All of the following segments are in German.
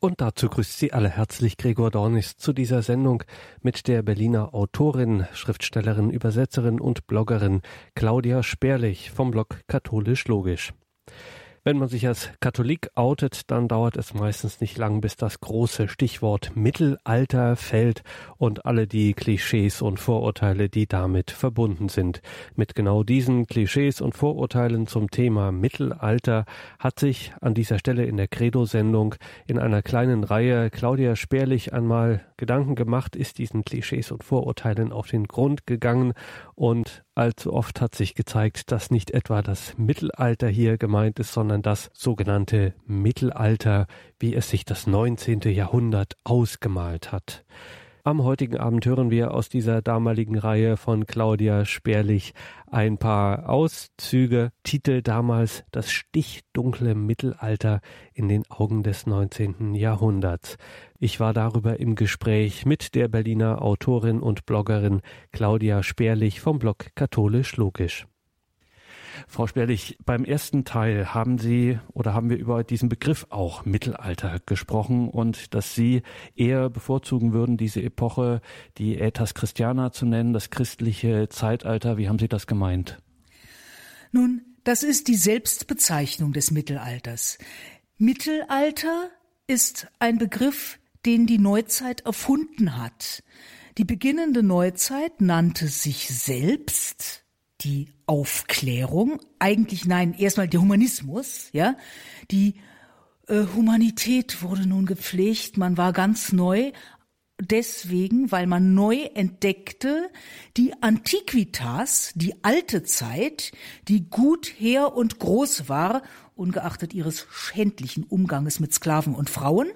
Und dazu grüßt Sie alle herzlich Gregor Dornis zu dieser Sendung mit der Berliner Autorin, Schriftstellerin, Übersetzerin und Bloggerin Claudia Sperlich vom Blog Katholisch Logisch. Wenn man sich als Katholik outet, dann dauert es meistens nicht lang, bis das große Stichwort Mittelalter fällt und alle die Klischees und Vorurteile, die damit verbunden sind. Mit genau diesen Klischees und Vorurteilen zum Thema Mittelalter hat sich an dieser Stelle in der Credo-Sendung in einer kleinen Reihe Claudia Sperlich einmal Gedanken gemacht, ist diesen Klischees und Vorurteilen auf den Grund gegangen und allzu oft hat sich gezeigt, dass nicht etwa das Mittelalter hier gemeint ist, sondern das sogenannte Mittelalter, wie es sich das 19. Jahrhundert ausgemalt hat. Am heutigen Abend hören wir aus dieser damaligen Reihe von Claudia Sperlich ein paar Auszüge. Titel damals Das stichdunkle Mittelalter in den Augen des 19. Jahrhunderts. Ich war darüber im Gespräch mit der Berliner Autorin und Bloggerin Claudia Sperlich vom Blog Katholisch Logisch. Frau Sperlich, beim ersten Teil haben Sie oder haben wir über diesen Begriff auch Mittelalter gesprochen und dass Sie eher bevorzugen würden, diese Epoche, die Ätas Christiana zu nennen, das christliche Zeitalter. Wie haben Sie das gemeint? Nun, das ist die Selbstbezeichnung des Mittelalters. Mittelalter ist ein Begriff, den die Neuzeit erfunden hat. Die beginnende Neuzeit nannte sich selbst die Aufklärung, eigentlich nein, erstmal der Humanismus, ja, die äh, Humanität wurde nun gepflegt, man war ganz neu, deswegen, weil man neu entdeckte, die Antiquitas, die alte Zeit, die gut her und groß war, ungeachtet ihres schändlichen Umganges mit Sklaven und Frauen.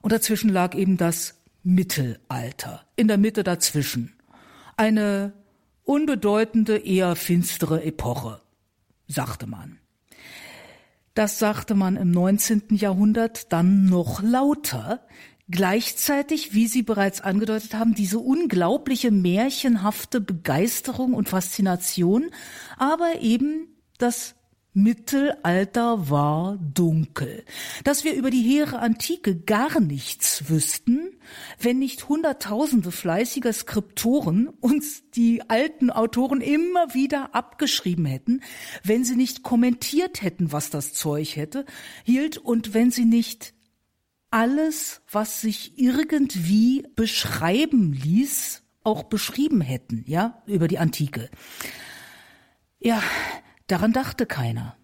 Und dazwischen lag eben das Mittelalter, in der Mitte dazwischen. Eine unbedeutende, eher finstere Epoche, sagte man. Das sagte man im 19. Jahrhundert dann noch lauter, gleichzeitig, wie Sie bereits angedeutet haben, diese unglaubliche märchenhafte Begeisterung und Faszination, aber eben das Mittelalter war dunkel. Dass wir über die hehre Antike gar nichts wüssten, wenn nicht Hunderttausende fleißiger Skriptoren uns die alten Autoren immer wieder abgeschrieben hätten, wenn sie nicht kommentiert hätten, was das Zeug hätte, hielt und wenn sie nicht alles, was sich irgendwie beschreiben ließ, auch beschrieben hätten, ja, über die Antike. Ja, Daran dachte keiner.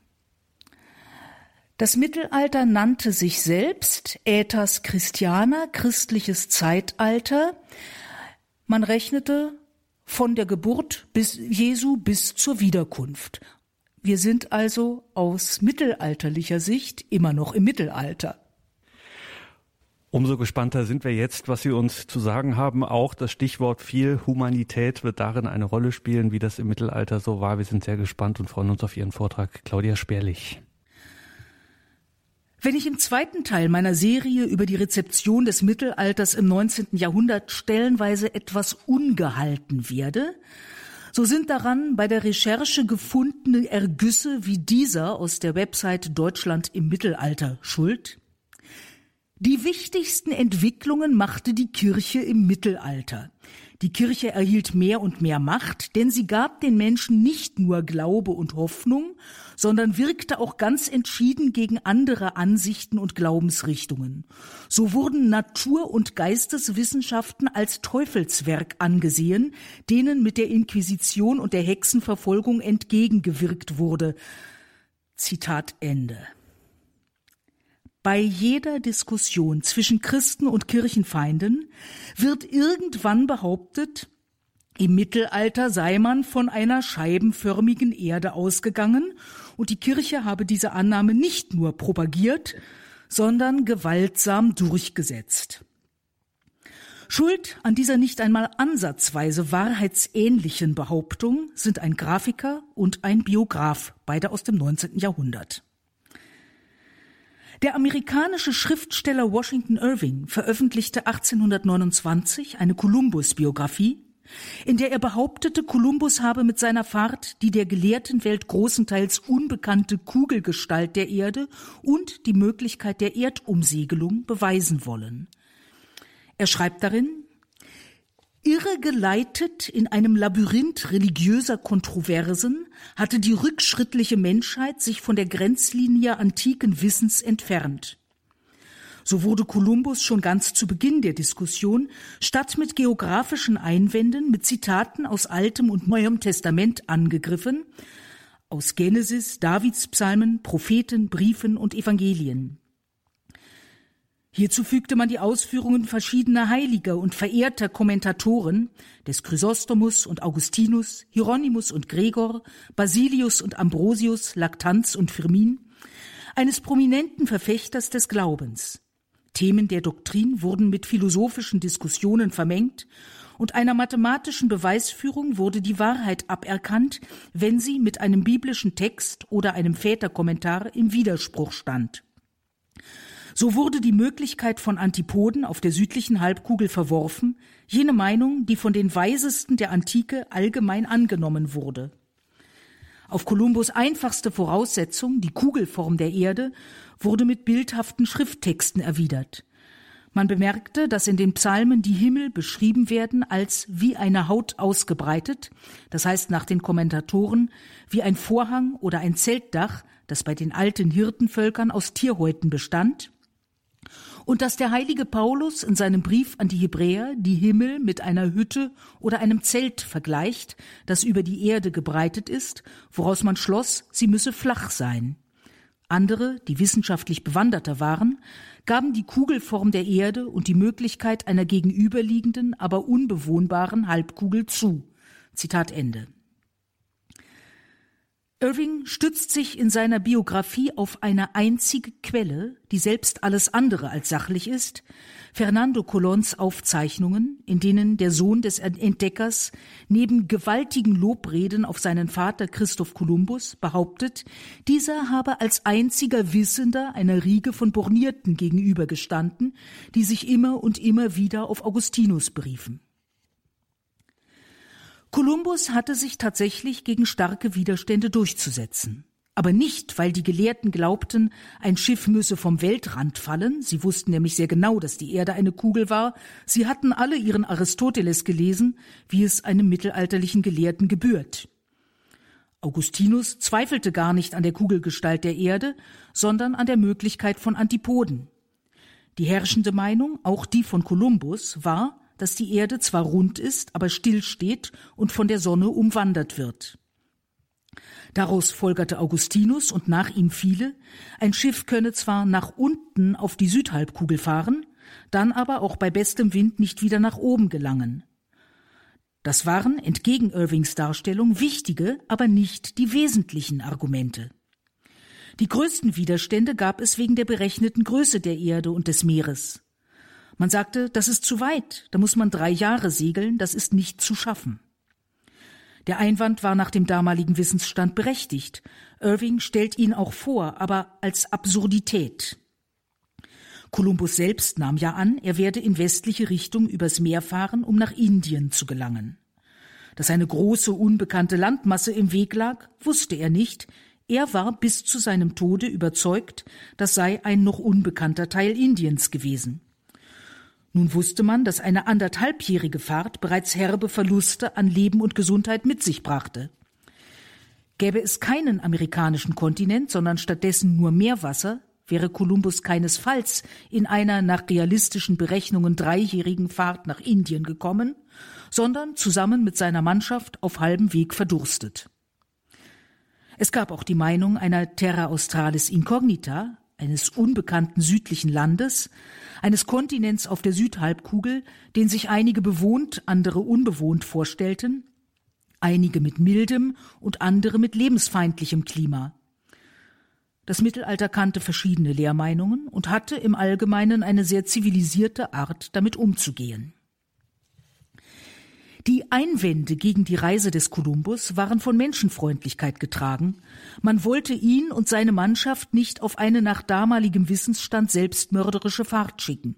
Das Mittelalter nannte sich selbst Äthas Christiana, christliches Zeitalter. Man rechnete von der Geburt bis Jesu bis zur Wiederkunft. Wir sind also aus mittelalterlicher Sicht immer noch im Mittelalter. Umso gespannter sind wir jetzt, was Sie uns zu sagen haben. Auch das Stichwort viel Humanität wird darin eine Rolle spielen, wie das im Mittelalter so war. Wir sind sehr gespannt und freuen uns auf Ihren Vortrag. Claudia Sperlich. Wenn ich im zweiten Teil meiner Serie über die Rezeption des Mittelalters im 19. Jahrhundert stellenweise etwas ungehalten werde, so sind daran bei der Recherche gefundene Ergüsse wie dieser aus der Website Deutschland im Mittelalter schuld. Die wichtigsten Entwicklungen machte die Kirche im Mittelalter. Die Kirche erhielt mehr und mehr Macht, denn sie gab den Menschen nicht nur Glaube und Hoffnung, sondern wirkte auch ganz entschieden gegen andere Ansichten und Glaubensrichtungen. So wurden Natur- und Geisteswissenschaften als Teufelswerk angesehen, denen mit der Inquisition und der Hexenverfolgung entgegengewirkt wurde. Zitat Ende. Bei jeder Diskussion zwischen Christen und Kirchenfeinden wird irgendwann behauptet, im Mittelalter sei man von einer scheibenförmigen Erde ausgegangen und die Kirche habe diese Annahme nicht nur propagiert, sondern gewaltsam durchgesetzt. Schuld an dieser nicht einmal ansatzweise wahrheitsähnlichen Behauptung sind ein Grafiker und ein Biograf, beide aus dem 19. Jahrhundert. Der amerikanische Schriftsteller Washington Irving veröffentlichte 1829 eine Kolumbus-Biografie, in der er behauptete, Kolumbus habe mit seiner Fahrt die der gelehrten Welt großenteils unbekannte Kugelgestalt der Erde und die Möglichkeit der Erdumsegelung beweisen wollen. Er schreibt darin, Irregeleitet in einem Labyrinth religiöser Kontroversen hatte die rückschrittliche Menschheit sich von der Grenzlinie antiken Wissens entfernt. So wurde Kolumbus schon ganz zu Beginn der Diskussion statt mit geografischen Einwänden mit Zitaten aus Altem und Neuem Testament angegriffen, aus Genesis, Davidspsalmen, Propheten, Briefen und Evangelien. Hierzu fügte man die Ausführungen verschiedener heiliger und verehrter Kommentatoren des Chrysostomus und Augustinus, Hieronymus und Gregor, Basilius und Ambrosius, Lactanz und Firmin, eines prominenten Verfechters des Glaubens. Themen der Doktrin wurden mit philosophischen Diskussionen vermengt und einer mathematischen Beweisführung wurde die Wahrheit aberkannt, wenn sie mit einem biblischen Text oder einem Väterkommentar im Widerspruch stand. So wurde die Möglichkeit von Antipoden auf der südlichen Halbkugel verworfen, jene Meinung, die von den Weisesten der Antike allgemein angenommen wurde. Auf Kolumbus einfachste Voraussetzung, die Kugelform der Erde, wurde mit bildhaften Schrifttexten erwidert. Man bemerkte, dass in den Psalmen die Himmel beschrieben werden als wie eine Haut ausgebreitet, das heißt nach den Kommentatoren wie ein Vorhang oder ein Zeltdach, das bei den alten Hirtenvölkern aus Tierhäuten bestand, und dass der heilige Paulus in seinem Brief an die Hebräer die Himmel mit einer Hütte oder einem Zelt vergleicht, das über die Erde gebreitet ist, woraus man schloss, sie müsse flach sein. Andere, die wissenschaftlich bewanderter waren, gaben die Kugelform der Erde und die Möglichkeit einer gegenüberliegenden, aber unbewohnbaren Halbkugel zu. Zitat Ende. Irving stützt sich in seiner Biografie auf eine einzige Quelle, die selbst alles andere als sachlich ist, Fernando Colons Aufzeichnungen, in denen der Sohn des Entdeckers neben gewaltigen Lobreden auf seinen Vater Christoph Kolumbus behauptet, dieser habe als einziger Wissender einer Riege von Bornierten gegenübergestanden, die sich immer und immer wieder auf Augustinus beriefen. Kolumbus hatte sich tatsächlich gegen starke Widerstände durchzusetzen. Aber nicht, weil die Gelehrten glaubten, ein Schiff müsse vom Weltrand fallen, sie wussten nämlich sehr genau, dass die Erde eine Kugel war, sie hatten alle ihren Aristoteles gelesen, wie es einem mittelalterlichen Gelehrten gebührt. Augustinus zweifelte gar nicht an der Kugelgestalt der Erde, sondern an der Möglichkeit von Antipoden. Die herrschende Meinung, auch die von Kolumbus, war, dass die Erde zwar rund ist, aber still steht und von der Sonne umwandert wird. Daraus folgerte Augustinus und nach ihm viele, ein Schiff könne zwar nach unten auf die Südhalbkugel fahren, dann aber auch bei bestem Wind nicht wieder nach oben gelangen. Das waren, entgegen Irvings Darstellung, wichtige, aber nicht die wesentlichen Argumente. Die größten Widerstände gab es wegen der berechneten Größe der Erde und des Meeres. Man sagte, das ist zu weit, da muss man drei Jahre segeln, das ist nicht zu schaffen. Der Einwand war nach dem damaligen Wissensstand berechtigt. Irving stellt ihn auch vor, aber als Absurdität. Kolumbus selbst nahm ja an, er werde in westliche Richtung übers Meer fahren, um nach Indien zu gelangen. Dass eine große unbekannte Landmasse im Weg lag, wusste er nicht, er war bis zu seinem Tode überzeugt, das sei ein noch unbekannter Teil Indiens gewesen. Nun wusste man, dass eine anderthalbjährige Fahrt bereits herbe Verluste an Leben und Gesundheit mit sich brachte. Gäbe es keinen amerikanischen Kontinent, sondern stattdessen nur Meerwasser, wäre Kolumbus keinesfalls in einer nach realistischen Berechnungen dreijährigen Fahrt nach Indien gekommen, sondern zusammen mit seiner Mannschaft auf halbem Weg verdurstet. Es gab auch die Meinung einer Terra Australis Incognita, eines unbekannten südlichen Landes, eines Kontinents auf der Südhalbkugel, den sich einige bewohnt, andere unbewohnt vorstellten, einige mit mildem und andere mit lebensfeindlichem Klima. Das Mittelalter kannte verschiedene Lehrmeinungen und hatte im Allgemeinen eine sehr zivilisierte Art, damit umzugehen. Die Einwände gegen die Reise des Kolumbus waren von Menschenfreundlichkeit getragen. Man wollte ihn und seine Mannschaft nicht auf eine nach damaligem Wissensstand selbstmörderische Fahrt schicken.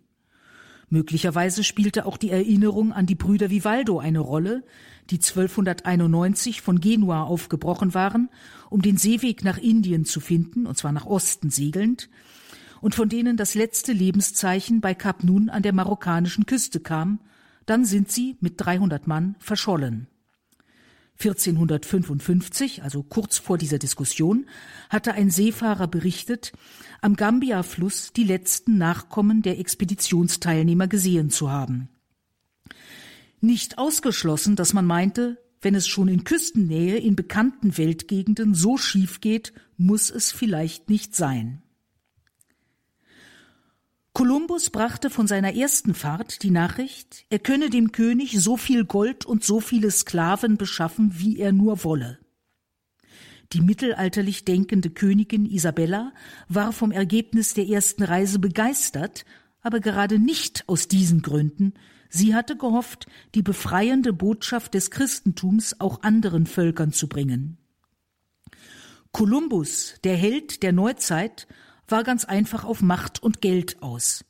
Möglicherweise spielte auch die Erinnerung an die Brüder Vivaldo eine Rolle, die 1291 von Genua aufgebrochen waren, um den Seeweg nach Indien zu finden, und zwar nach Osten segelnd, und von denen das letzte Lebenszeichen bei Kap Nun an der marokkanischen Küste kam, dann sind sie mit 300 Mann verschollen. 1455, also kurz vor dieser Diskussion, hatte ein Seefahrer berichtet, am Gambia-Fluss die letzten Nachkommen der Expeditionsteilnehmer gesehen zu haben. Nicht ausgeschlossen, dass man meinte, wenn es schon in Küstennähe in bekannten Weltgegenden so schief geht, muss es vielleicht nicht sein. Kolumbus brachte von seiner ersten Fahrt die Nachricht, er könne dem König so viel Gold und so viele Sklaven beschaffen, wie er nur wolle. Die mittelalterlich denkende Königin Isabella war vom Ergebnis der ersten Reise begeistert, aber gerade nicht aus diesen Gründen. Sie hatte gehofft, die befreiende Botschaft des Christentums auch anderen Völkern zu bringen. Kolumbus, der Held der Neuzeit, war ganz einfach auf Macht und Geld aus.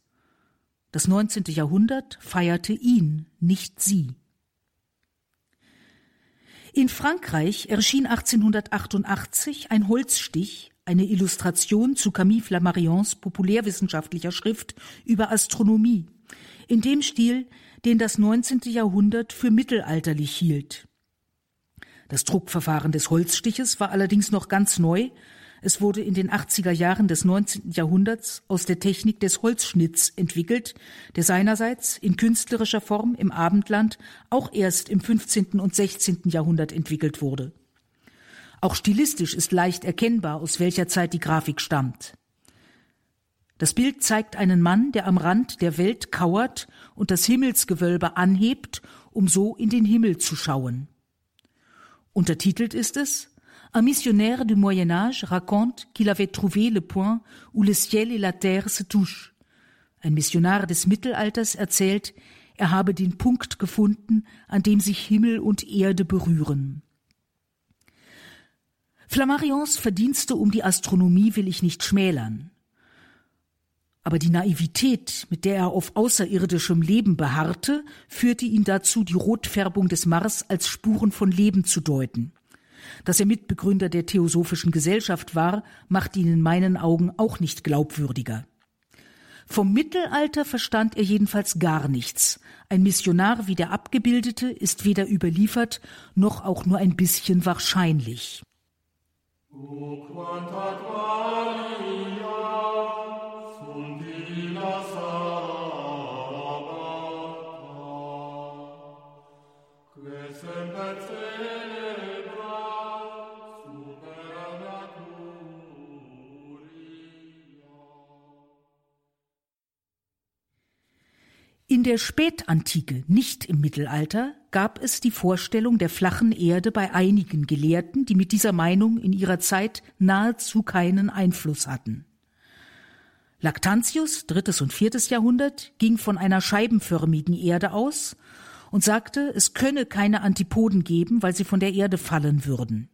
Das 19. Jahrhundert feierte ihn, nicht sie. In Frankreich erschien 1888 ein Holzstich, eine Illustration zu Camille Flammarions populärwissenschaftlicher Schrift über Astronomie, in dem Stil, den das 19. Jahrhundert für mittelalterlich hielt. Das Druckverfahren des Holzstiches war allerdings noch ganz neu es wurde in den 80er Jahren des 19. Jahrhunderts aus der Technik des Holzschnitts entwickelt, der seinerseits in künstlerischer Form im Abendland auch erst im 15. und 16. Jahrhundert entwickelt wurde. Auch stilistisch ist leicht erkennbar, aus welcher Zeit die Grafik stammt. Das Bild zeigt einen Mann, der am Rand der Welt kauert und das Himmelsgewölbe anhebt, um so in den Himmel zu schauen. Untertitelt ist es Un missionnaire du Moyen Âge raconte qu'il avait trouvé le point où le ciel et la terre se touchent. Ein Missionar des Mittelalters erzählt, er habe den Punkt gefunden, an dem sich Himmel und Erde berühren. Flammarions Verdienste um die Astronomie will ich nicht schmälern. Aber die Naivität, mit der er auf außerirdischem Leben beharrte, führte ihn dazu, die Rotfärbung des Mars als Spuren von Leben zu deuten. Dass er Mitbegründer der Theosophischen Gesellschaft war, macht ihn in meinen Augen auch nicht glaubwürdiger. Vom Mittelalter verstand er jedenfalls gar nichts. Ein Missionar wie der Abgebildete ist weder überliefert noch auch nur ein bisschen wahrscheinlich. O der Spätantike, nicht im Mittelalter, gab es die Vorstellung der flachen Erde bei einigen Gelehrten, die mit dieser Meinung in ihrer Zeit nahezu keinen Einfluss hatten. Lactantius, drittes und viertes Jahrhundert, ging von einer scheibenförmigen Erde aus und sagte, es könne keine Antipoden geben, weil sie von der Erde fallen würden.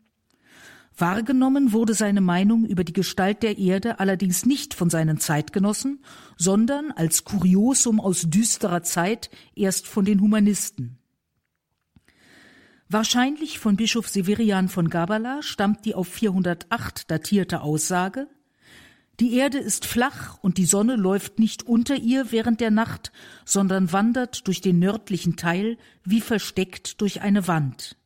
Wahrgenommen wurde seine Meinung über die Gestalt der Erde allerdings nicht von seinen Zeitgenossen, sondern als Kuriosum aus düsterer Zeit erst von den Humanisten. Wahrscheinlich von Bischof Severian von Gabala stammt die auf 408 datierte Aussage Die Erde ist flach und die Sonne läuft nicht unter ihr während der Nacht, sondern wandert durch den nördlichen Teil wie versteckt durch eine Wand.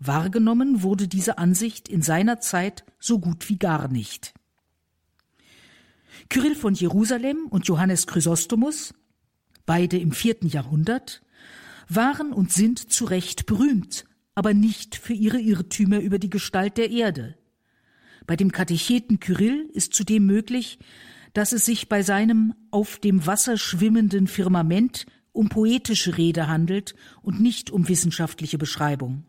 Wahrgenommen wurde diese Ansicht in seiner Zeit so gut wie gar nicht. Kyrill von Jerusalem und Johannes Chrysostomus, beide im vierten Jahrhundert, waren und sind zu Recht berühmt, aber nicht für ihre Irrtümer über die Gestalt der Erde. Bei dem Katecheten Kyrill ist zudem möglich, dass es sich bei seinem auf dem Wasser schwimmenden Firmament um poetische Rede handelt und nicht um wissenschaftliche Beschreibung.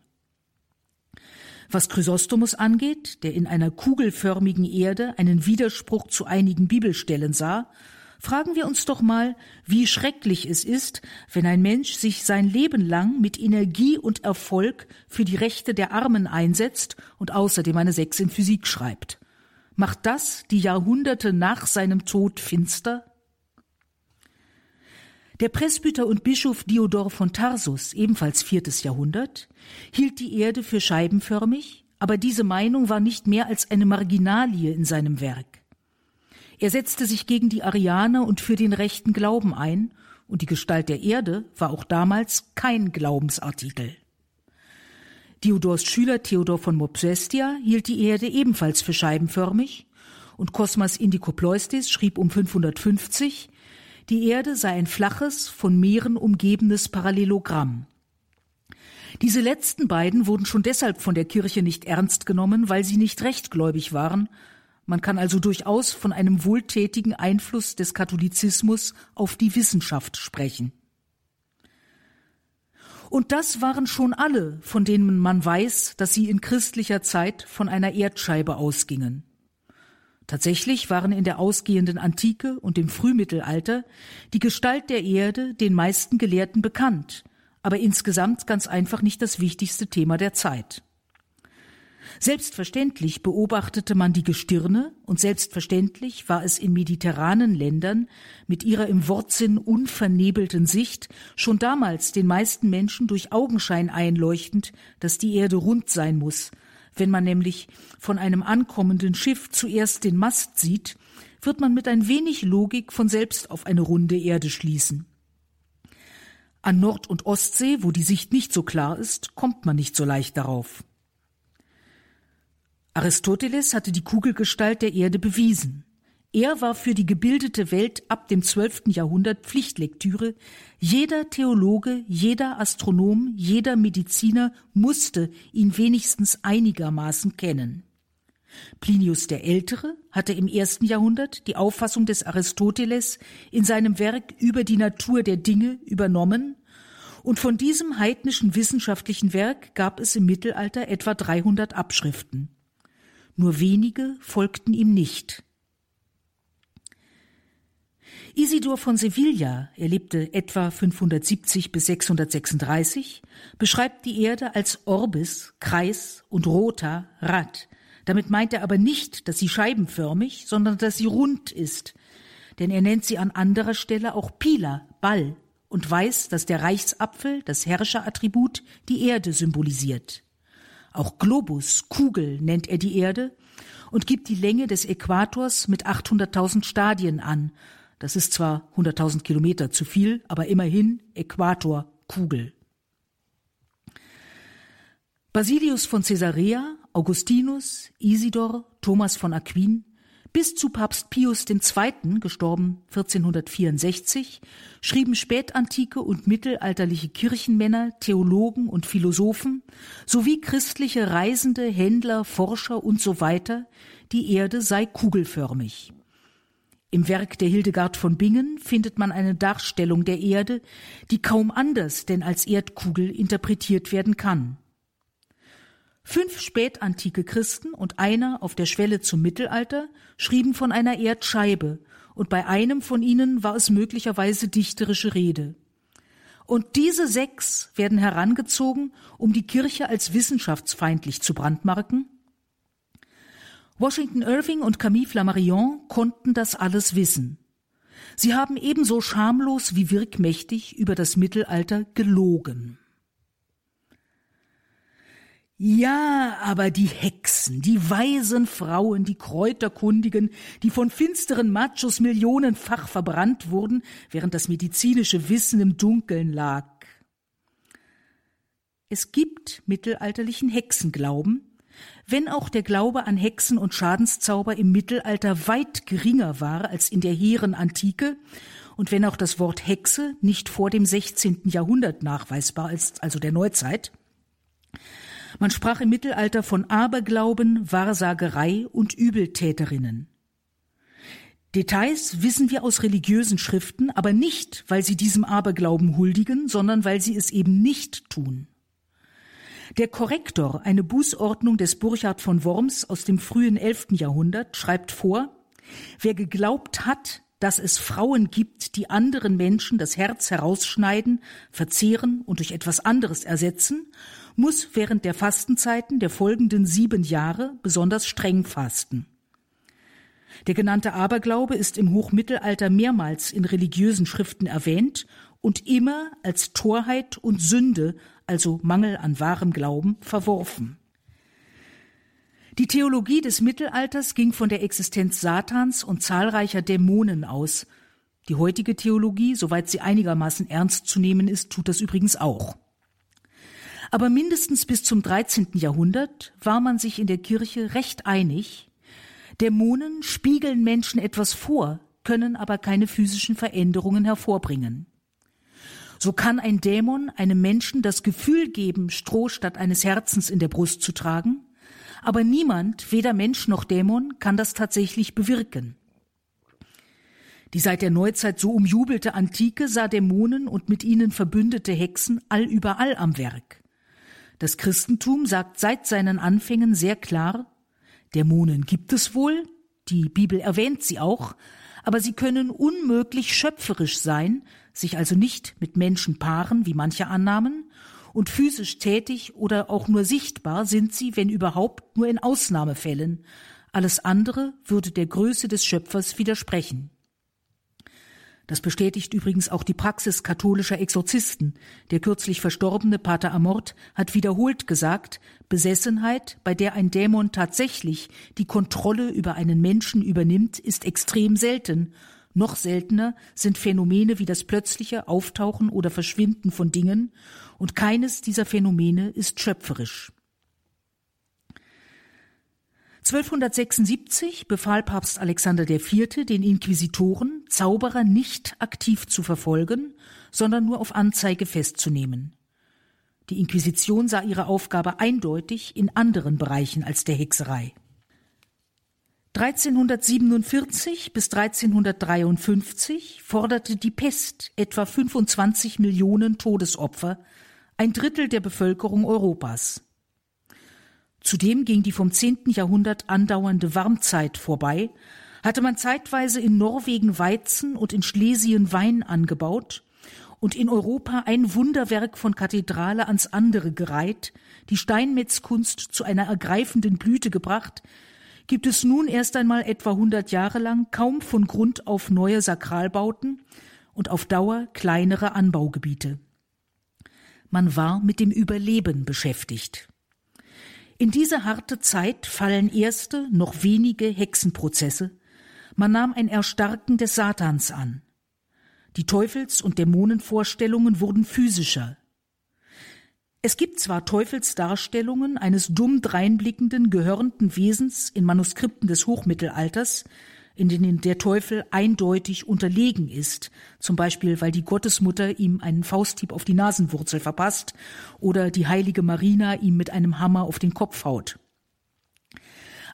Was Chrysostomus angeht, der in einer kugelförmigen Erde einen Widerspruch zu einigen Bibelstellen sah, fragen wir uns doch mal, wie schrecklich es ist, wenn ein Mensch sich sein Leben lang mit Energie und Erfolg für die Rechte der Armen einsetzt und außerdem eine Sechs in Physik schreibt. Macht das die Jahrhunderte nach seinem Tod finster? Der Presbyter und Bischof Diodor von Tarsus, ebenfalls viertes Jahrhundert, hielt die Erde für scheibenförmig, aber diese Meinung war nicht mehr als eine Marginalie in seinem Werk. Er setzte sich gegen die Arianer und für den rechten Glauben ein, und die Gestalt der Erde war auch damals kein Glaubensartikel. Diodors Schüler Theodor von Mopsuestia hielt die Erde ebenfalls für scheibenförmig, und Kosmas Indikopleustes schrieb um 550, die Erde sei ein flaches, von Meeren umgebenes Parallelogramm. Diese letzten beiden wurden schon deshalb von der Kirche nicht ernst genommen, weil sie nicht rechtgläubig waren. Man kann also durchaus von einem wohltätigen Einfluss des Katholizismus auf die Wissenschaft sprechen. Und das waren schon alle, von denen man weiß, dass sie in christlicher Zeit von einer Erdscheibe ausgingen. Tatsächlich waren in der ausgehenden Antike und im Frühmittelalter die Gestalt der Erde den meisten Gelehrten bekannt, aber insgesamt ganz einfach nicht das wichtigste Thema der Zeit. Selbstverständlich beobachtete man die Gestirne und selbstverständlich war es in mediterranen Ländern mit ihrer im Wortsinn unvernebelten Sicht schon damals den meisten Menschen durch Augenschein einleuchtend, dass die Erde rund sein muss, wenn man nämlich von einem ankommenden Schiff zuerst den Mast sieht, wird man mit ein wenig Logik von selbst auf eine runde Erde schließen. An Nord- und Ostsee, wo die Sicht nicht so klar ist, kommt man nicht so leicht darauf. Aristoteles hatte die Kugelgestalt der Erde bewiesen. Er war für die gebildete Welt ab dem 12. Jahrhundert Pflichtlektüre. Jeder Theologe, jeder Astronom, jeder Mediziner musste ihn wenigstens einigermaßen kennen. Plinius der Ältere hatte im ersten Jahrhundert die Auffassung des Aristoteles in seinem Werk über die Natur der Dinge übernommen, und von diesem heidnischen wissenschaftlichen Werk gab es im Mittelalter etwa 300 Abschriften. Nur wenige folgten ihm nicht. Isidor von Sevilla, er lebte etwa 570 bis 636, beschreibt die Erde als Orbis, Kreis und Rota, Rad. Damit meint er aber nicht, dass sie scheibenförmig, sondern dass sie rund ist. Denn er nennt sie an anderer Stelle auch Pila, Ball, und weiß, dass der Reichsapfel, das Herrscherattribut, die Erde symbolisiert. Auch Globus, Kugel nennt er die Erde und gibt die Länge des Äquators mit 800.000 Stadien an, das ist zwar 100.000 Kilometer zu viel, aber immerhin Äquator, Kugel. Basilius von Caesarea, Augustinus, Isidor, Thomas von Aquin bis zu Papst Pius II., gestorben 1464, schrieben spätantike und mittelalterliche Kirchenmänner, Theologen und Philosophen sowie christliche Reisende, Händler, Forscher und so weiter, die Erde sei kugelförmig. Im Werk der Hildegard von Bingen findet man eine Darstellung der Erde, die kaum anders denn als Erdkugel interpretiert werden kann. Fünf spätantike Christen und einer auf der Schwelle zum Mittelalter schrieben von einer Erdscheibe, und bei einem von ihnen war es möglicherweise dichterische Rede. Und diese sechs werden herangezogen, um die Kirche als wissenschaftsfeindlich zu brandmarken Washington Irving und Camille Flammarion konnten das alles wissen. Sie haben ebenso schamlos wie wirkmächtig über das Mittelalter gelogen. Ja, aber die Hexen, die weisen Frauen, die Kräuterkundigen, die von finsteren Machos millionenfach verbrannt wurden, während das medizinische Wissen im Dunkeln lag. Es gibt mittelalterlichen Hexenglauben, wenn auch der Glaube an Hexen und Schadenszauber im Mittelalter weit geringer war als in der hehren Antike und wenn auch das Wort Hexe nicht vor dem 16. Jahrhundert nachweisbar ist, also der Neuzeit, man sprach im Mittelalter von Aberglauben, Wahrsagerei und Übeltäterinnen. Details wissen wir aus religiösen Schriften, aber nicht, weil sie diesem Aberglauben huldigen, sondern weil sie es eben nicht tun. Der Korrektor, eine Bußordnung des Burchard von Worms aus dem frühen 11. Jahrhundert, schreibt vor, wer geglaubt hat, dass es Frauen gibt, die anderen Menschen das Herz herausschneiden, verzehren und durch etwas anderes ersetzen, muss während der Fastenzeiten der folgenden sieben Jahre besonders streng fasten. Der genannte Aberglaube ist im Hochmittelalter mehrmals in religiösen Schriften erwähnt und immer als Torheit und Sünde, also Mangel an wahrem Glauben, verworfen. Die Theologie des Mittelalters ging von der Existenz Satans und zahlreicher Dämonen aus. Die heutige Theologie, soweit sie einigermaßen ernst zu nehmen ist, tut das übrigens auch. Aber mindestens bis zum 13. Jahrhundert war man sich in der Kirche recht einig, Dämonen spiegeln Menschen etwas vor, können aber keine physischen Veränderungen hervorbringen. So kann ein Dämon einem Menschen das Gefühl geben, Stroh statt eines Herzens in der Brust zu tragen, aber niemand, weder Mensch noch Dämon, kann das tatsächlich bewirken. Die seit der Neuzeit so umjubelte Antike sah Dämonen und mit ihnen verbündete Hexen allüberall am Werk. Das Christentum sagt seit seinen Anfängen sehr klar, Dämonen gibt es wohl, die Bibel erwähnt sie auch, aber sie können unmöglich schöpferisch sein, sich also nicht mit Menschen paaren, wie manche annahmen, und physisch tätig oder auch nur sichtbar sind sie, wenn überhaupt, nur in Ausnahmefällen. Alles andere würde der Größe des Schöpfers widersprechen. Das bestätigt übrigens auch die Praxis katholischer Exorzisten. Der kürzlich verstorbene Pater Amort hat wiederholt gesagt, Besessenheit, bei der ein Dämon tatsächlich die Kontrolle über einen Menschen übernimmt, ist extrem selten. Noch seltener sind Phänomene wie das plötzliche Auftauchen oder Verschwinden von Dingen, und keines dieser Phänomene ist schöpferisch. 1276 befahl Papst Alexander IV. den Inquisitoren, Zauberer nicht aktiv zu verfolgen, sondern nur auf Anzeige festzunehmen. Die Inquisition sah ihre Aufgabe eindeutig in anderen Bereichen als der Hexerei. 1347 bis 1353 forderte die Pest etwa 25 Millionen Todesopfer, ein Drittel der Bevölkerung Europas. Zudem ging die vom 10. Jahrhundert andauernde Warmzeit vorbei, hatte man zeitweise in Norwegen Weizen und in Schlesien Wein angebaut und in Europa ein Wunderwerk von Kathedrale ans andere gereiht, die Steinmetzkunst zu einer ergreifenden Blüte gebracht, gibt es nun erst einmal etwa 100 Jahre lang kaum von Grund auf neue Sakralbauten und auf Dauer kleinere Anbaugebiete. Man war mit dem Überleben beschäftigt. In diese harte Zeit fallen erste, noch wenige Hexenprozesse. Man nahm ein Erstarken des Satans an. Die Teufels- und Dämonenvorstellungen wurden physischer. Es gibt zwar Teufelsdarstellungen eines dumm dreinblickenden, gehörnten Wesens in Manuskripten des Hochmittelalters, in denen der Teufel eindeutig unterlegen ist, zum Beispiel weil die Gottesmutter ihm einen Fausthieb auf die Nasenwurzel verpasst oder die heilige Marina ihm mit einem Hammer auf den Kopf haut.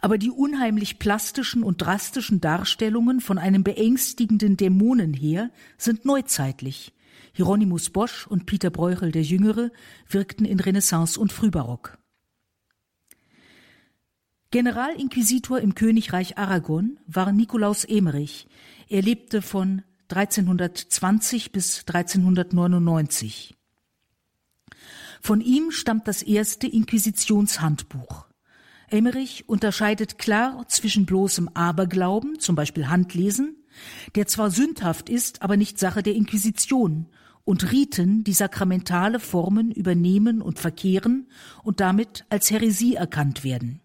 Aber die unheimlich plastischen und drastischen Darstellungen von einem beängstigenden Dämonenheer sind neuzeitlich. Hieronymus Bosch und Peter Breuchel der Jüngere wirkten in Renaissance und Frühbarock. Generalinquisitor im Königreich Aragon war Nikolaus Emerich. Er lebte von 1320 bis 1399. Von ihm stammt das erste Inquisitionshandbuch. Emmerich unterscheidet klar zwischen bloßem Aberglauben, zum Beispiel Handlesen, der zwar sündhaft ist, aber nicht Sache der Inquisition, und Riten, die sakramentale Formen übernehmen und verkehren und damit als Häresie erkannt werden.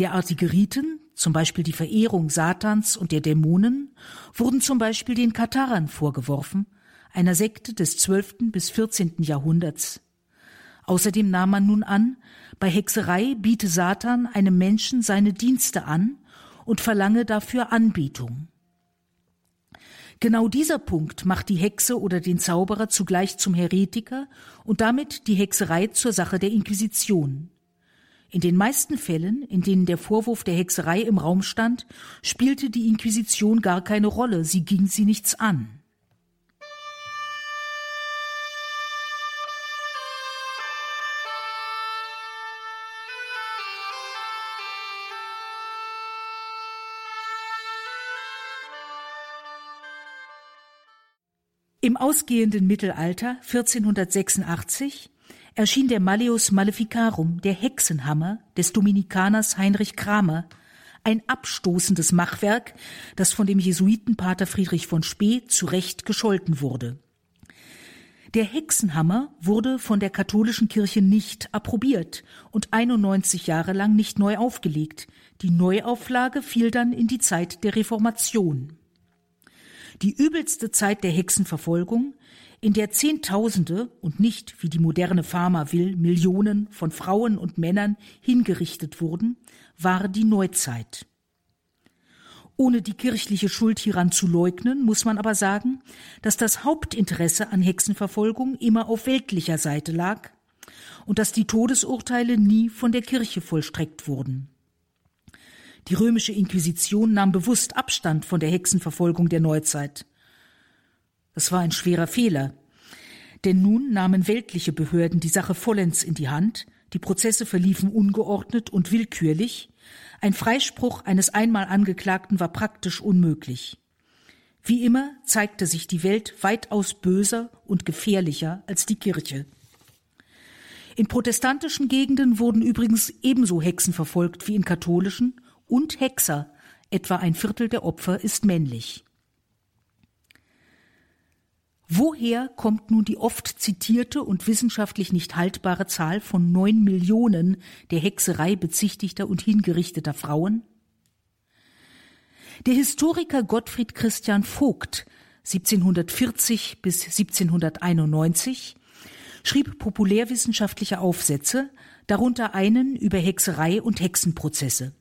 Derartige Riten, zum Beispiel die Verehrung Satans und der Dämonen, wurden zum Beispiel den Katharern vorgeworfen, einer Sekte des 12. bis 14. Jahrhunderts. Außerdem nahm man nun an, bei Hexerei biete Satan einem Menschen seine Dienste an und verlange dafür Anbetung. Genau dieser Punkt macht die Hexe oder den Zauberer zugleich zum Heretiker und damit die Hexerei zur Sache der Inquisition. In den meisten Fällen, in denen der Vorwurf der Hexerei im Raum stand, spielte die Inquisition gar keine Rolle, sie ging sie nichts an. Ausgehenden Mittelalter 1486 erschien der Malleus Maleficarum, der Hexenhammer des Dominikaners Heinrich Kramer, ein abstoßendes Machwerk, das von dem Jesuitenpater Friedrich von Spee zu Recht gescholten wurde. Der Hexenhammer wurde von der katholischen Kirche nicht approbiert und 91 Jahre lang nicht neu aufgelegt. Die Neuauflage fiel dann in die Zeit der Reformation. Die übelste Zeit der Hexenverfolgung, in der Zehntausende und nicht, wie die moderne Pharma will, Millionen von Frauen und Männern hingerichtet wurden, war die Neuzeit. Ohne die kirchliche Schuld hieran zu leugnen, muss man aber sagen, dass das Hauptinteresse an Hexenverfolgung immer auf weltlicher Seite lag und dass die Todesurteile nie von der Kirche vollstreckt wurden. Die römische Inquisition nahm bewusst Abstand von der Hexenverfolgung der Neuzeit. Das war ein schwerer Fehler, denn nun nahmen weltliche Behörden die Sache vollends in die Hand, die Prozesse verliefen ungeordnet und willkürlich, ein Freispruch eines einmal Angeklagten war praktisch unmöglich. Wie immer zeigte sich die Welt weitaus böser und gefährlicher als die Kirche. In protestantischen Gegenden wurden übrigens ebenso Hexen verfolgt wie in katholischen und Hexer, etwa ein Viertel der Opfer ist männlich. Woher kommt nun die oft zitierte und wissenschaftlich nicht haltbare Zahl von neun Millionen der Hexerei bezichtigter und hingerichteter Frauen? Der Historiker Gottfried Christian Vogt 1740 bis 1791 schrieb populärwissenschaftliche Aufsätze, darunter einen über Hexerei und Hexenprozesse.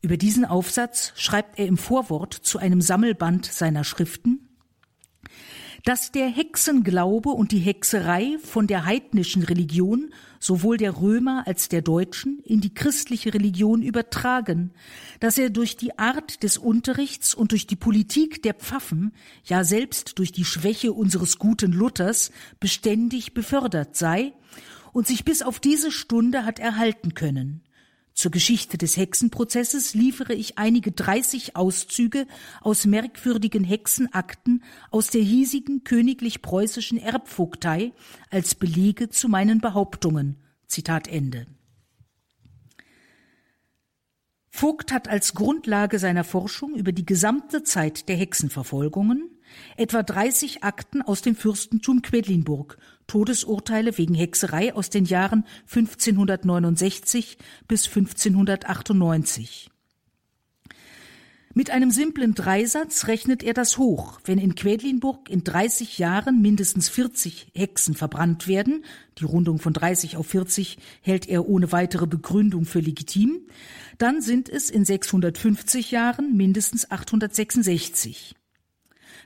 Über diesen Aufsatz schreibt er im Vorwort zu einem Sammelband seiner Schriften dass der Hexenglaube und die Hexerei von der heidnischen Religion sowohl der Römer als der Deutschen in die christliche Religion übertragen, dass er durch die Art des Unterrichts und durch die Politik der Pfaffen, ja selbst durch die Schwäche unseres guten Luthers beständig befördert sei und sich bis auf diese Stunde hat erhalten können. Zur Geschichte des Hexenprozesses liefere ich einige 30 Auszüge aus merkwürdigen Hexenakten aus der hiesigen königlich-preußischen Erbvogtei als Belege zu meinen Behauptungen. Zitat Ende. Vogt hat als Grundlage seiner Forschung über die gesamte Zeit der Hexenverfolgungen etwa 30 Akten aus dem Fürstentum Quedlinburg, Todesurteile wegen Hexerei aus den Jahren 1569 bis 1598. Mit einem simplen Dreisatz rechnet er das hoch. Wenn in Quedlinburg in 30 Jahren mindestens 40 Hexen verbrannt werden, die Rundung von 30 auf 40 hält er ohne weitere Begründung für legitim, dann sind es in 650 Jahren mindestens 866.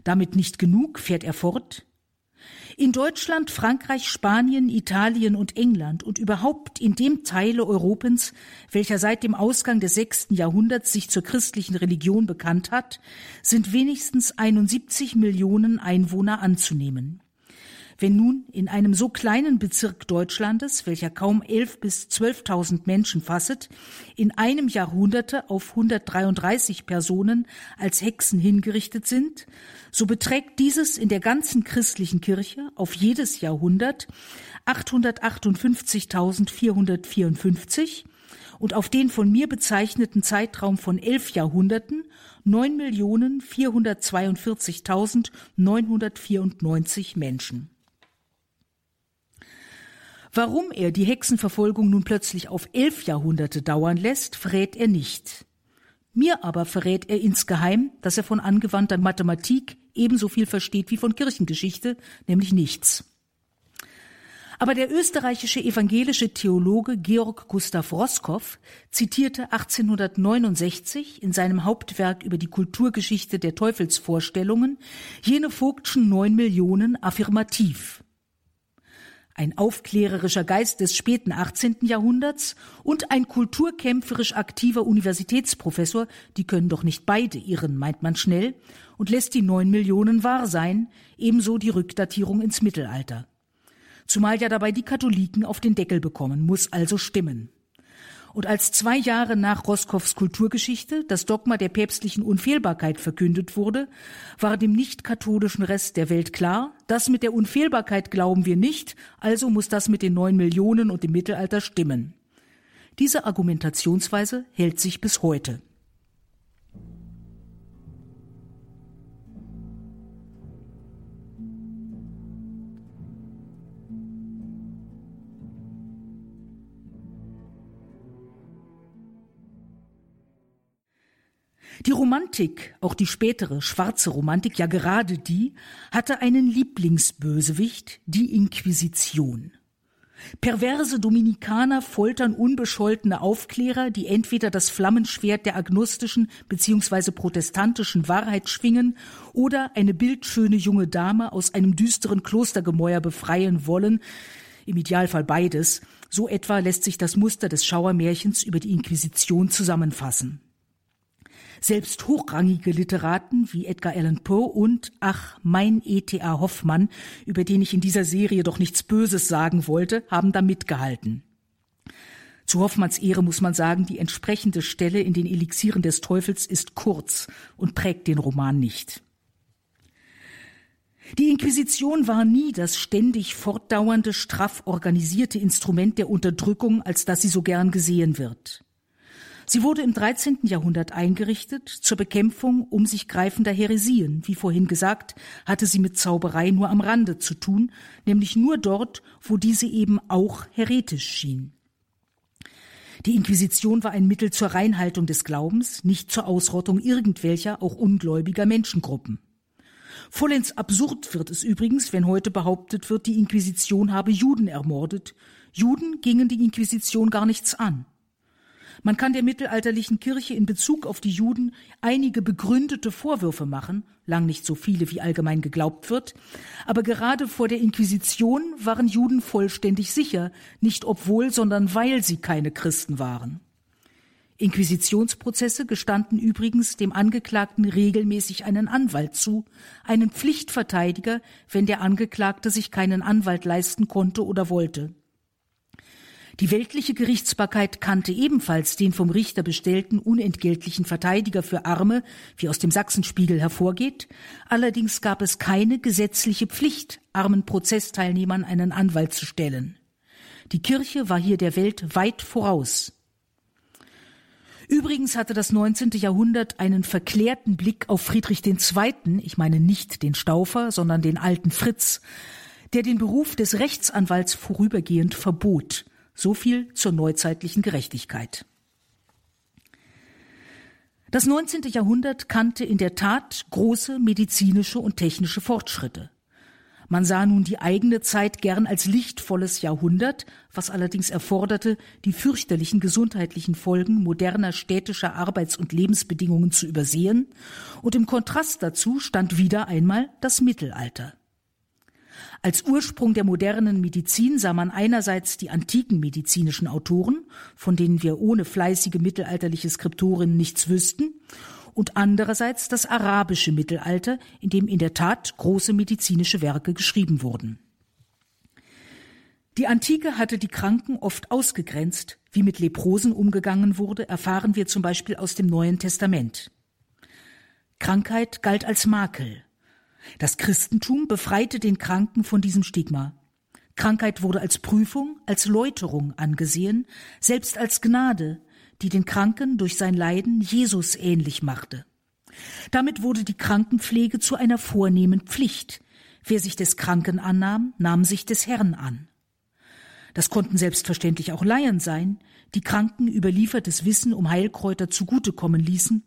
Damit nicht genug, fährt er fort. In Deutschland, Frankreich, Spanien, Italien und England und überhaupt in dem Teile Europens, welcher seit dem Ausgang des sechsten Jahrhunderts sich zur christlichen Religion bekannt hat, sind wenigstens 71 Millionen Einwohner anzunehmen. Wenn nun in einem so kleinen Bezirk Deutschlandes, welcher kaum elf bis zwölftausend Menschen fasset, in einem Jahrhunderte auf 133 Personen als Hexen hingerichtet sind, so beträgt dieses in der ganzen christlichen Kirche auf jedes Jahrhundert 858.454 und auf den von mir bezeichneten Zeitraum von elf Jahrhunderten 9.442.994 Menschen. Warum er die Hexenverfolgung nun plötzlich auf elf Jahrhunderte dauern lässt, verrät er nicht. Mir aber verrät er insgeheim, dass er von angewandter Mathematik ebenso viel versteht wie von Kirchengeschichte, nämlich nichts. Aber der österreichische evangelische Theologe Georg Gustav Roskow zitierte 1869 in seinem Hauptwerk über die Kulturgeschichte der Teufelsvorstellungen jene Vogtschen neun Millionen affirmativ ein aufklärerischer Geist des späten 18. Jahrhunderts und ein kulturkämpferisch aktiver Universitätsprofessor, die können doch nicht beide irren, meint man schnell, und lässt die neun Millionen wahr sein, ebenso die Rückdatierung ins Mittelalter. Zumal ja dabei die Katholiken auf den Deckel bekommen, muss also stimmen. Und als zwei Jahre nach Roskows Kulturgeschichte das Dogma der päpstlichen Unfehlbarkeit verkündet wurde, war dem nicht-katholischen Rest der Welt klar, das mit der Unfehlbarkeit glauben wir nicht, also muss das mit den neun Millionen und dem Mittelalter stimmen. Diese Argumentationsweise hält sich bis heute. Die Romantik, auch die spätere schwarze Romantik, ja gerade die, hatte einen Lieblingsbösewicht, die Inquisition. Perverse Dominikaner foltern unbescholtene Aufklärer, die entweder das Flammenschwert der agnostischen bzw. protestantischen Wahrheit schwingen oder eine bildschöne junge Dame aus einem düsteren Klostergemäuer befreien wollen, im Idealfall beides, so etwa lässt sich das Muster des Schauermärchens über die Inquisition zusammenfassen. Selbst hochrangige Literaten wie Edgar Allan Poe und, ach, mein E.T.A. Hoffmann, über den ich in dieser Serie doch nichts Böses sagen wollte, haben da mitgehalten. Zu Hoffmanns Ehre muss man sagen, die entsprechende Stelle in den Elixieren des Teufels ist kurz und prägt den Roman nicht. Die Inquisition war nie das ständig fortdauernde, straff organisierte Instrument der Unterdrückung, als das sie so gern gesehen wird. Sie wurde im 13. Jahrhundert eingerichtet zur Bekämpfung um sich greifender Heresien. Wie vorhin gesagt, hatte sie mit Zauberei nur am Rande zu tun, nämlich nur dort, wo diese eben auch heretisch schien. Die Inquisition war ein Mittel zur Reinhaltung des Glaubens, nicht zur Ausrottung irgendwelcher, auch ungläubiger Menschengruppen. Vollends absurd wird es übrigens, wenn heute behauptet wird, die Inquisition habe Juden ermordet. Juden gingen die Inquisition gar nichts an. Man kann der mittelalterlichen Kirche in Bezug auf die Juden einige begründete Vorwürfe machen, lang nicht so viele, wie allgemein geglaubt wird, aber gerade vor der Inquisition waren Juden vollständig sicher, nicht obwohl, sondern weil sie keine Christen waren. Inquisitionsprozesse gestanden übrigens dem Angeklagten regelmäßig einen Anwalt zu, einen Pflichtverteidiger, wenn der Angeklagte sich keinen Anwalt leisten konnte oder wollte. Die weltliche Gerichtsbarkeit kannte ebenfalls den vom Richter bestellten unentgeltlichen Verteidiger für Arme, wie aus dem Sachsenspiegel hervorgeht. Allerdings gab es keine gesetzliche Pflicht, armen Prozessteilnehmern einen Anwalt zu stellen. Die Kirche war hier der Welt weit voraus. Übrigens hatte das 19. Jahrhundert einen verklärten Blick auf Friedrich II., ich meine nicht den Staufer, sondern den alten Fritz, der den Beruf des Rechtsanwalts vorübergehend verbot. So viel zur neuzeitlichen Gerechtigkeit. Das 19. Jahrhundert kannte in der Tat große medizinische und technische Fortschritte. Man sah nun die eigene Zeit gern als lichtvolles Jahrhundert, was allerdings erforderte, die fürchterlichen gesundheitlichen Folgen moderner städtischer Arbeits- und Lebensbedingungen zu übersehen, und im Kontrast dazu stand wieder einmal das Mittelalter. Als Ursprung der modernen Medizin sah man einerseits die antiken medizinischen Autoren, von denen wir ohne fleißige mittelalterliche Skriptorinnen nichts wüssten, und andererseits das arabische Mittelalter, in dem in der Tat große medizinische Werke geschrieben wurden. Die Antike hatte die Kranken oft ausgegrenzt. Wie mit Leprosen umgegangen wurde, erfahren wir zum Beispiel aus dem Neuen Testament. Krankheit galt als Makel, das Christentum befreite den Kranken von diesem Stigma. Krankheit wurde als Prüfung, als Läuterung angesehen, selbst als Gnade, die den Kranken durch sein Leiden Jesus ähnlich machte. Damit wurde die Krankenpflege zu einer vornehmen Pflicht. Wer sich des Kranken annahm, nahm sich des Herrn an. Das konnten selbstverständlich auch Laien sein, die Kranken überliefertes Wissen um Heilkräuter zugutekommen ließen,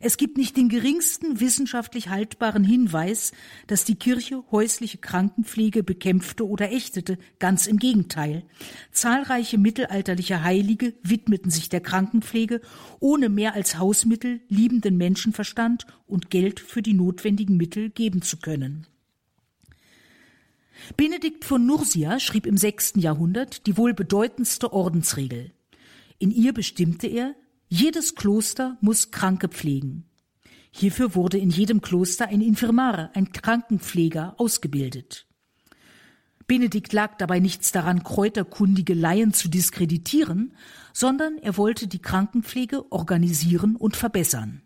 es gibt nicht den geringsten wissenschaftlich haltbaren Hinweis, dass die Kirche häusliche Krankenpflege bekämpfte oder ächtete, ganz im Gegenteil. Zahlreiche mittelalterliche Heilige widmeten sich der Krankenpflege, ohne mehr als Hausmittel liebenden Menschenverstand und Geld für die notwendigen Mittel geben zu können. Benedikt von Nursia schrieb im sechsten Jahrhundert die wohl bedeutendste Ordensregel. In ihr bestimmte er, jedes Kloster muss Kranke pflegen. Hierfür wurde in jedem Kloster ein Infirmar, ein Krankenpfleger, ausgebildet. Benedikt lag dabei nichts daran, kräuterkundige Laien zu diskreditieren, sondern er wollte die Krankenpflege organisieren und verbessern.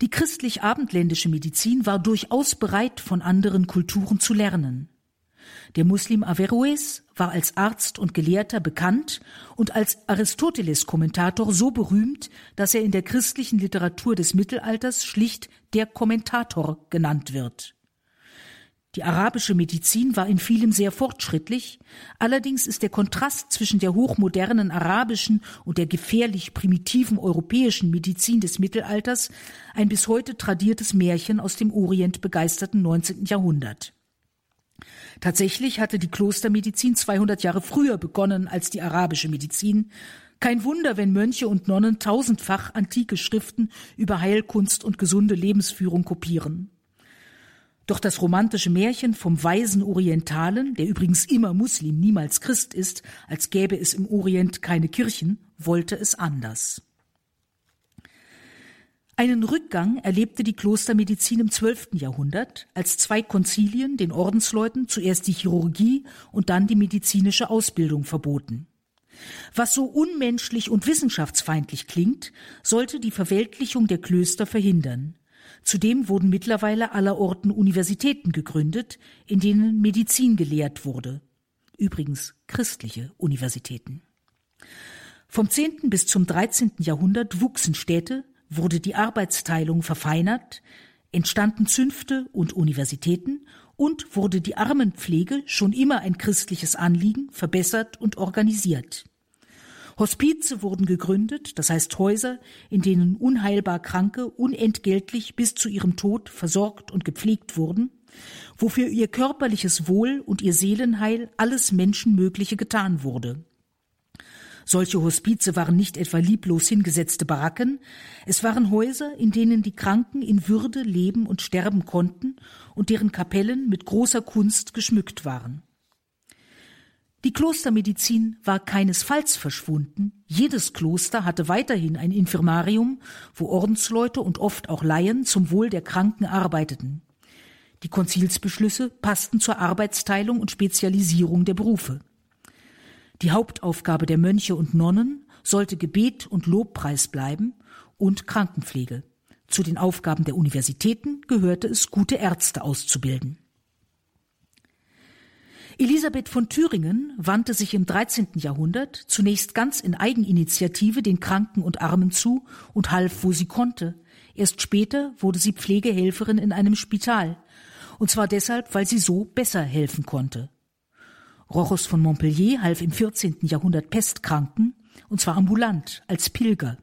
Die christlich-abendländische Medizin war durchaus bereit, von anderen Kulturen zu lernen. Der Muslim Averroes war als Arzt und Gelehrter bekannt und als Aristoteles-Kommentator so berühmt, dass er in der christlichen Literatur des Mittelalters schlicht der Kommentator genannt wird. Die arabische Medizin war in vielem sehr fortschrittlich, allerdings ist der Kontrast zwischen der hochmodernen arabischen und der gefährlich primitiven europäischen Medizin des Mittelalters ein bis heute tradiertes Märchen aus dem Orient begeisterten 19. Jahrhundert. Tatsächlich hatte die Klostermedizin 200 Jahre früher begonnen als die arabische Medizin. Kein Wunder, wenn Mönche und Nonnen tausendfach antike Schriften über Heilkunst und gesunde Lebensführung kopieren. Doch das romantische Märchen vom weisen Orientalen, der übrigens immer Muslim, niemals Christ ist, als gäbe es im Orient keine Kirchen, wollte es anders. Einen Rückgang erlebte die Klostermedizin im 12. Jahrhundert, als zwei Konzilien den Ordensleuten zuerst die Chirurgie und dann die medizinische Ausbildung verboten. Was so unmenschlich und wissenschaftsfeindlich klingt, sollte die Verweltlichung der Klöster verhindern. Zudem wurden mittlerweile allerorten Universitäten gegründet, in denen Medizin gelehrt wurde. Übrigens christliche Universitäten. Vom 10. bis zum 13. Jahrhundert wuchsen Städte, wurde die Arbeitsteilung verfeinert, entstanden Zünfte und Universitäten und wurde die Armenpflege, schon immer ein christliches Anliegen, verbessert und organisiert. Hospize wurden gegründet, das heißt Häuser, in denen unheilbar Kranke unentgeltlich bis zu ihrem Tod versorgt und gepflegt wurden, wofür ihr körperliches Wohl und ihr Seelenheil alles Menschenmögliche getan wurde. Solche Hospize waren nicht etwa lieblos hingesetzte Baracken, es waren Häuser, in denen die Kranken in Würde leben und sterben konnten und deren Kapellen mit großer Kunst geschmückt waren. Die Klostermedizin war keinesfalls verschwunden. Jedes Kloster hatte weiterhin ein Infirmarium, wo Ordensleute und oft auch Laien zum Wohl der Kranken arbeiteten. Die Konzilsbeschlüsse passten zur Arbeitsteilung und Spezialisierung der Berufe. Die Hauptaufgabe der Mönche und Nonnen sollte Gebet und Lobpreis bleiben und Krankenpflege. Zu den Aufgaben der Universitäten gehörte es, gute Ärzte auszubilden. Elisabeth von Thüringen wandte sich im 13. Jahrhundert zunächst ganz in Eigeninitiative den Kranken und Armen zu und half, wo sie konnte. Erst später wurde sie Pflegehelferin in einem Spital. Und zwar deshalb, weil sie so besser helfen konnte. Rochus von Montpellier half im 14. Jahrhundert Pestkranken, und zwar ambulant, als Pilger.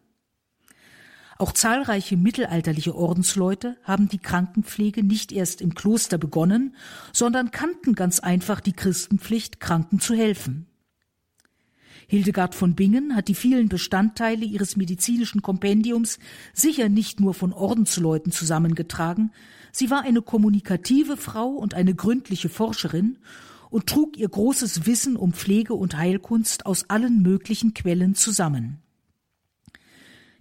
Auch zahlreiche mittelalterliche Ordensleute haben die Krankenpflege nicht erst im Kloster begonnen, sondern kannten ganz einfach die Christenpflicht, Kranken zu helfen. Hildegard von Bingen hat die vielen Bestandteile ihres medizinischen Kompendiums sicher nicht nur von Ordensleuten zusammengetragen, sie war eine kommunikative Frau und eine gründliche Forscherin und trug ihr großes Wissen um Pflege und Heilkunst aus allen möglichen Quellen zusammen.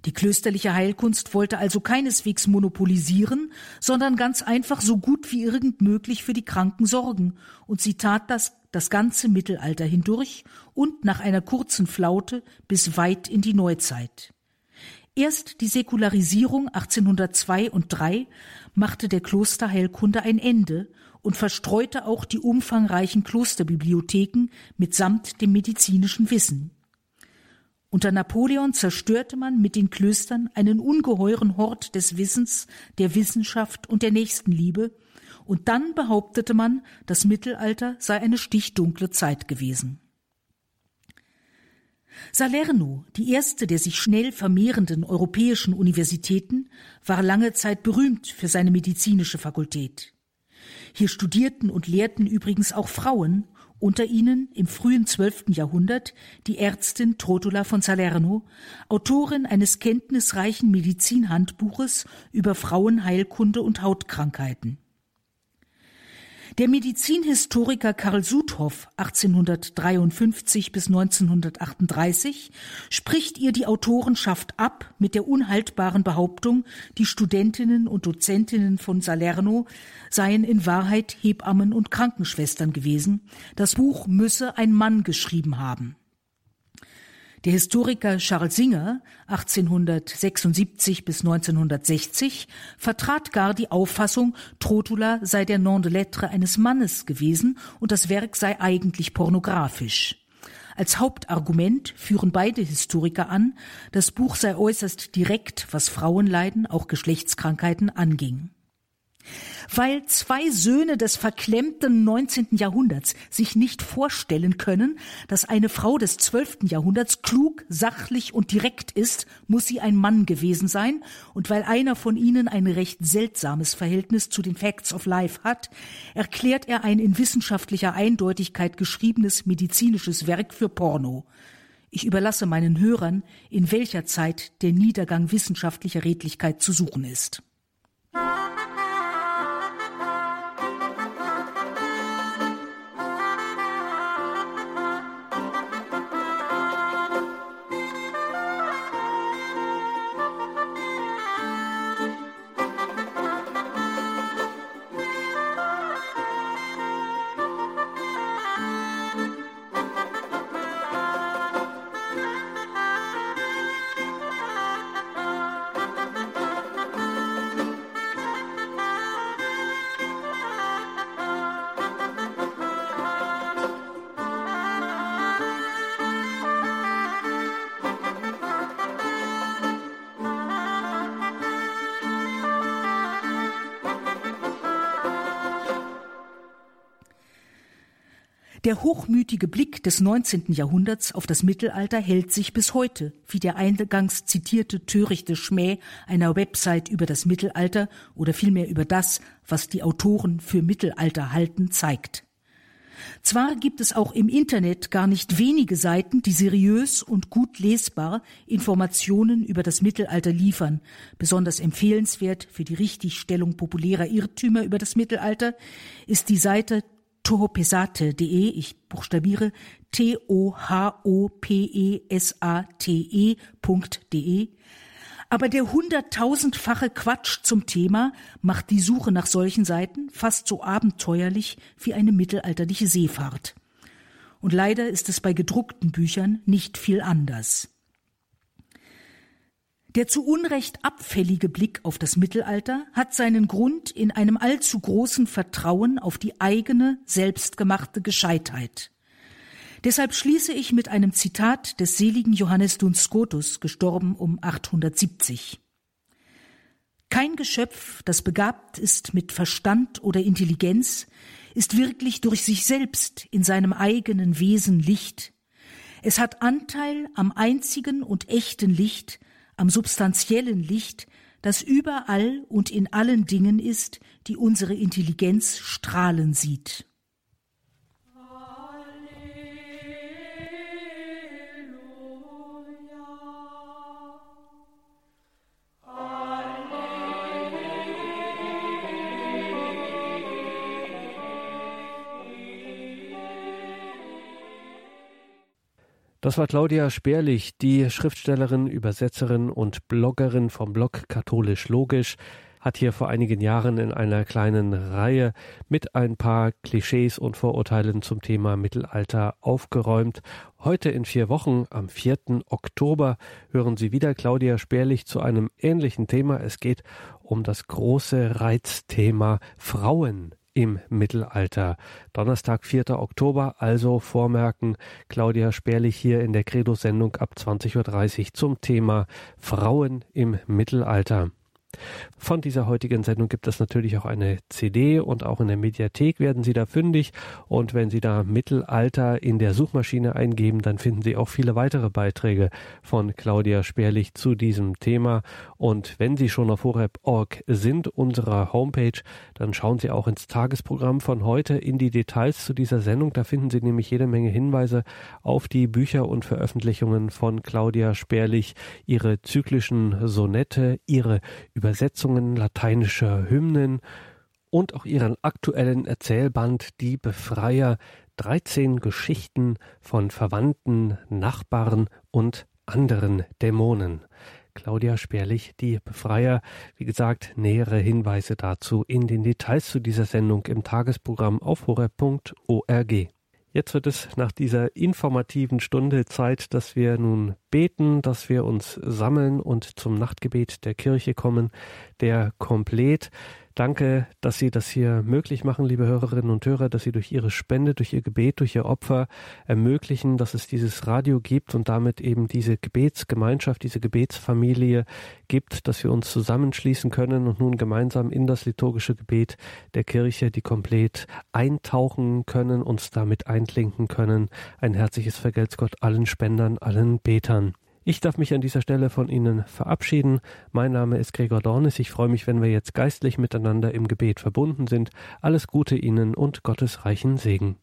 Die klösterliche Heilkunst wollte also keineswegs monopolisieren, sondern ganz einfach so gut wie irgend möglich für die Kranken sorgen, und sie tat das das ganze Mittelalter hindurch und nach einer kurzen Flaute bis weit in die Neuzeit. Erst die Säkularisierung 1802 und 3 machte der Klosterheilkunde ein Ende und verstreute auch die umfangreichen Klosterbibliotheken mitsamt dem medizinischen Wissen. Unter Napoleon zerstörte man mit den Klöstern einen ungeheuren Hort des Wissens, der Wissenschaft und der Nächstenliebe, und dann behauptete man, das Mittelalter sei eine stichdunkle Zeit gewesen. Salerno, die erste der sich schnell vermehrenden europäischen Universitäten, war lange Zeit berühmt für seine medizinische Fakultät. Hier studierten und lehrten übrigens auch Frauen, unter ihnen im frühen zwölften Jahrhundert die Ärztin Trotula von Salerno, Autorin eines kenntnisreichen Medizinhandbuches über Frauenheilkunde und Hautkrankheiten. Der Medizinhistoriker Karl Sudhoff 1853 bis 1938 spricht ihr die Autorenschaft ab mit der unhaltbaren Behauptung, die Studentinnen und Dozentinnen von Salerno seien in Wahrheit Hebammen und Krankenschwestern gewesen. Das Buch müsse ein Mann geschrieben haben. Der Historiker Charles Singer, 1876 bis 1960, vertrat gar die Auffassung, Trotula sei der Nom de lettre eines Mannes gewesen und das Werk sei eigentlich pornografisch. Als Hauptargument führen beide Historiker an, das Buch sei äußerst direkt, was Frauenleiden, auch Geschlechtskrankheiten anging weil zwei Söhne des verklemmten 19. Jahrhunderts sich nicht vorstellen können, dass eine Frau des 12. Jahrhunderts klug, sachlich und direkt ist, muss sie ein Mann gewesen sein, und weil einer von ihnen ein recht seltsames Verhältnis zu den Facts of Life hat, erklärt er ein in wissenschaftlicher Eindeutigkeit geschriebenes medizinisches Werk für Porno. Ich überlasse meinen Hörern, in welcher Zeit der Niedergang wissenschaftlicher Redlichkeit zu suchen ist. Der hochmütige Blick des 19. Jahrhunderts auf das Mittelalter hält sich bis heute, wie der eingangs zitierte törichte Schmäh einer Website über das Mittelalter oder vielmehr über das, was die Autoren für Mittelalter halten, zeigt. Zwar gibt es auch im Internet gar nicht wenige Seiten, die seriös und gut lesbar Informationen über das Mittelalter liefern. Besonders empfehlenswert für die Richtigstellung populärer Irrtümer über das Mittelalter ist die Seite tohopesate.de, ich buchstabiere T-O-H-O-P-E-S-A-T-E.de. Aber der hunderttausendfache Quatsch zum Thema macht die Suche nach solchen Seiten fast so abenteuerlich wie eine mittelalterliche Seefahrt. Und leider ist es bei gedruckten Büchern nicht viel anders. Der zu Unrecht abfällige Blick auf das Mittelalter hat seinen Grund in einem allzu großen Vertrauen auf die eigene, selbstgemachte Gescheitheit. Deshalb schließe ich mit einem Zitat des seligen Johannes Duns Scotus, gestorben um 870. Kein Geschöpf, das begabt ist mit Verstand oder Intelligenz, ist wirklich durch sich selbst in seinem eigenen Wesen Licht. Es hat Anteil am einzigen und echten Licht, am substanziellen Licht, das überall und in allen Dingen ist, die unsere Intelligenz strahlen sieht. Das war Claudia Sperlich, die Schriftstellerin, Übersetzerin und Bloggerin vom Blog Katholisch Logisch, hat hier vor einigen Jahren in einer kleinen Reihe mit ein paar Klischees und Vorurteilen zum Thema Mittelalter aufgeräumt. Heute in vier Wochen, am 4. Oktober, hören Sie wieder Claudia Sperlich zu einem ähnlichen Thema. Es geht um das große Reizthema Frauen im Mittelalter. Donnerstag, 4. Oktober, also vormerken, Claudia Sperlich hier in der Credo-Sendung ab 20.30 Uhr zum Thema Frauen im Mittelalter. Von dieser heutigen Sendung gibt es natürlich auch eine CD und auch in der Mediathek werden Sie da fündig. Und wenn Sie da Mittelalter in der Suchmaschine eingeben, dann finden Sie auch viele weitere Beiträge von Claudia Sperlich zu diesem Thema. Und wenn Sie schon auf horeb.org sind, unserer Homepage, dann schauen Sie auch ins Tagesprogramm von heute in die Details zu dieser Sendung. Da finden Sie nämlich jede Menge Hinweise auf die Bücher und Veröffentlichungen von Claudia Sperlich, ihre zyklischen Sonette, ihre Übersetzungen lateinischer Hymnen und auch ihren aktuellen Erzählband Die Befreier, 13 Geschichten von Verwandten, Nachbarn und anderen Dämonen. Claudia Sperlich, die Befreier. Wie gesagt, nähere Hinweise dazu in den Details zu dieser Sendung im Tagesprogramm auf horeb.org. Jetzt wird es nach dieser informativen Stunde Zeit, dass wir nun beten, dass wir uns sammeln und zum Nachtgebet der Kirche kommen, der komplett Danke, dass Sie das hier möglich machen, liebe Hörerinnen und Hörer, dass Sie durch Ihre Spende, durch Ihr Gebet, durch Ihr Opfer ermöglichen, dass es dieses Radio gibt und damit eben diese Gebetsgemeinschaft, diese Gebetsfamilie gibt, dass wir uns zusammenschließen können und nun gemeinsam in das liturgische Gebet der Kirche, die komplett eintauchen können, uns damit einklinken können. Ein herzliches Vergelt's Gott allen Spendern, allen Betern. Ich darf mich an dieser Stelle von Ihnen verabschieden. Mein Name ist Gregor Dornis. Ich freue mich, wenn wir jetzt geistlich miteinander im Gebet verbunden sind. Alles Gute Ihnen und Gottes reichen Segen.